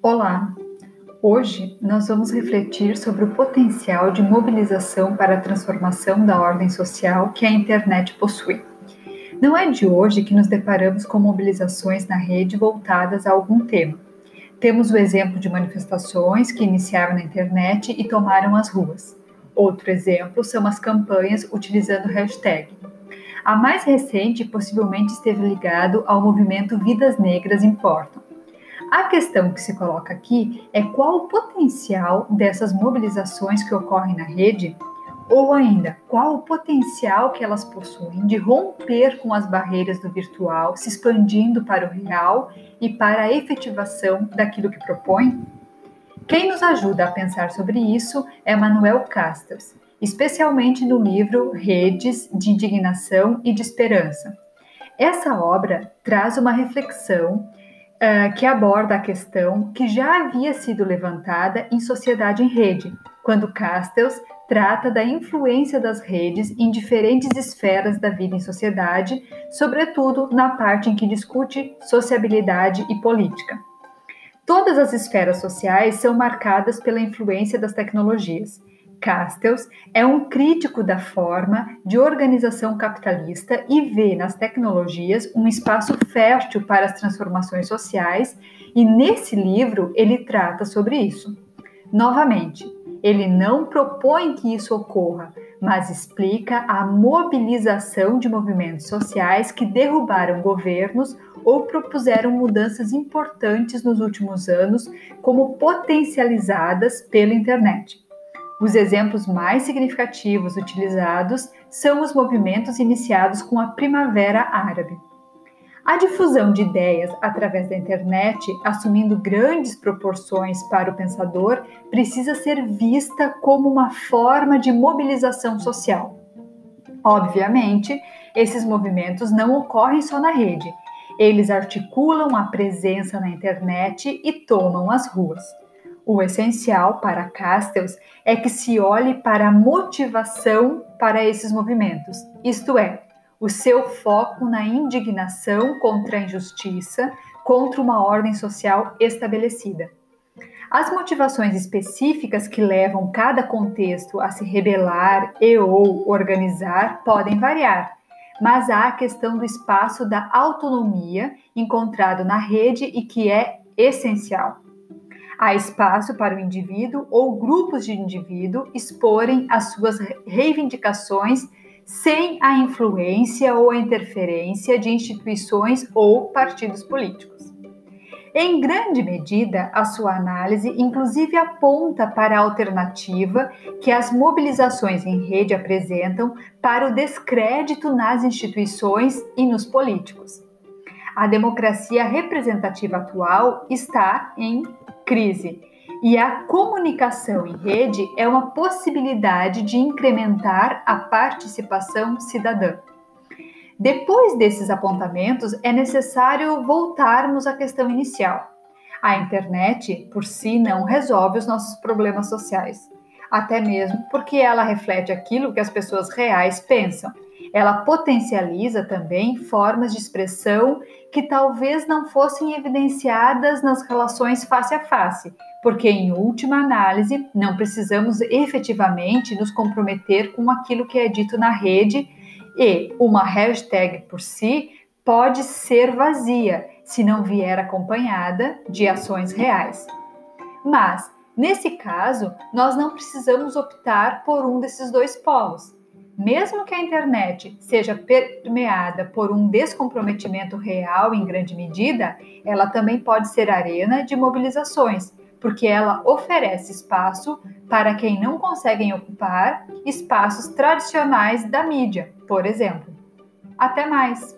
Olá! Hoje nós vamos refletir sobre o potencial de mobilização para a transformação da ordem social que a internet possui. Não é de hoje que nos deparamos com mobilizações na rede voltadas a algum tema. Temos o exemplo de manifestações que iniciaram na internet e tomaram as ruas. Outro exemplo são as campanhas utilizando hashtag. A mais recente possivelmente esteve ligado ao movimento Vidas Negras Importam a questão que se coloca aqui é qual o potencial dessas mobilizações que ocorrem na rede, ou ainda, qual o potencial que elas possuem de romper com as barreiras do virtual, se expandindo para o real e para a efetivação daquilo que propõe? Quem nos ajuda a pensar sobre isso é Manuel Castells, especialmente no livro Redes de Indignação e de Esperança. Essa obra traz uma reflexão uh, que aborda a questão que já havia sido levantada em Sociedade em Rede, quando Castells trata da influência das redes em diferentes esferas da vida em sociedade, sobretudo na parte em que discute sociabilidade e política. Todas as esferas sociais são marcadas pela influência das tecnologias, Castells é um crítico da forma de organização capitalista e vê nas tecnologias um espaço fértil para as transformações sociais, e nesse livro ele trata sobre isso. Novamente, ele não propõe que isso ocorra, mas explica a mobilização de movimentos sociais que derrubaram governos ou propuseram mudanças importantes nos últimos anos, como potencializadas pela internet. Os exemplos mais significativos utilizados são os movimentos iniciados com a Primavera Árabe. A difusão de ideias através da internet, assumindo grandes proporções para o pensador, precisa ser vista como uma forma de mobilização social. Obviamente, esses movimentos não ocorrem só na rede, eles articulam a presença na internet e tomam as ruas. O essencial para Castells é que se olhe para a motivação para esses movimentos, isto é, o seu foco na indignação contra a injustiça, contra uma ordem social estabelecida. As motivações específicas que levam cada contexto a se rebelar e ou organizar podem variar, mas há a questão do espaço da autonomia encontrado na rede e que é essencial. Há espaço para o indivíduo ou grupos de indivíduo exporem as suas reivindicações sem a influência ou a interferência de instituições ou partidos políticos. Em grande medida, a sua análise inclusive aponta para a alternativa que as mobilizações em rede apresentam para o descrédito nas instituições e nos políticos. A democracia representativa atual está em crise. E a comunicação em rede é uma possibilidade de incrementar a participação cidadã. Depois desses apontamentos, é necessário voltarmos à questão inicial. A internet, por si, não resolve os nossos problemas sociais, até mesmo porque ela reflete aquilo que as pessoas reais pensam. Ela potencializa também formas de expressão que talvez não fossem evidenciadas nas relações face a face, porque, em última análise, não precisamos efetivamente nos comprometer com aquilo que é dito na rede e uma hashtag por si pode ser vazia se não vier acompanhada de ações reais. Mas, nesse caso, nós não precisamos optar por um desses dois polos mesmo que a internet seja permeada por um descomprometimento real em grande medida, ela também pode ser arena de mobilizações, porque ela oferece espaço para quem não conseguem ocupar espaços tradicionais da mídia, por exemplo. Até mais!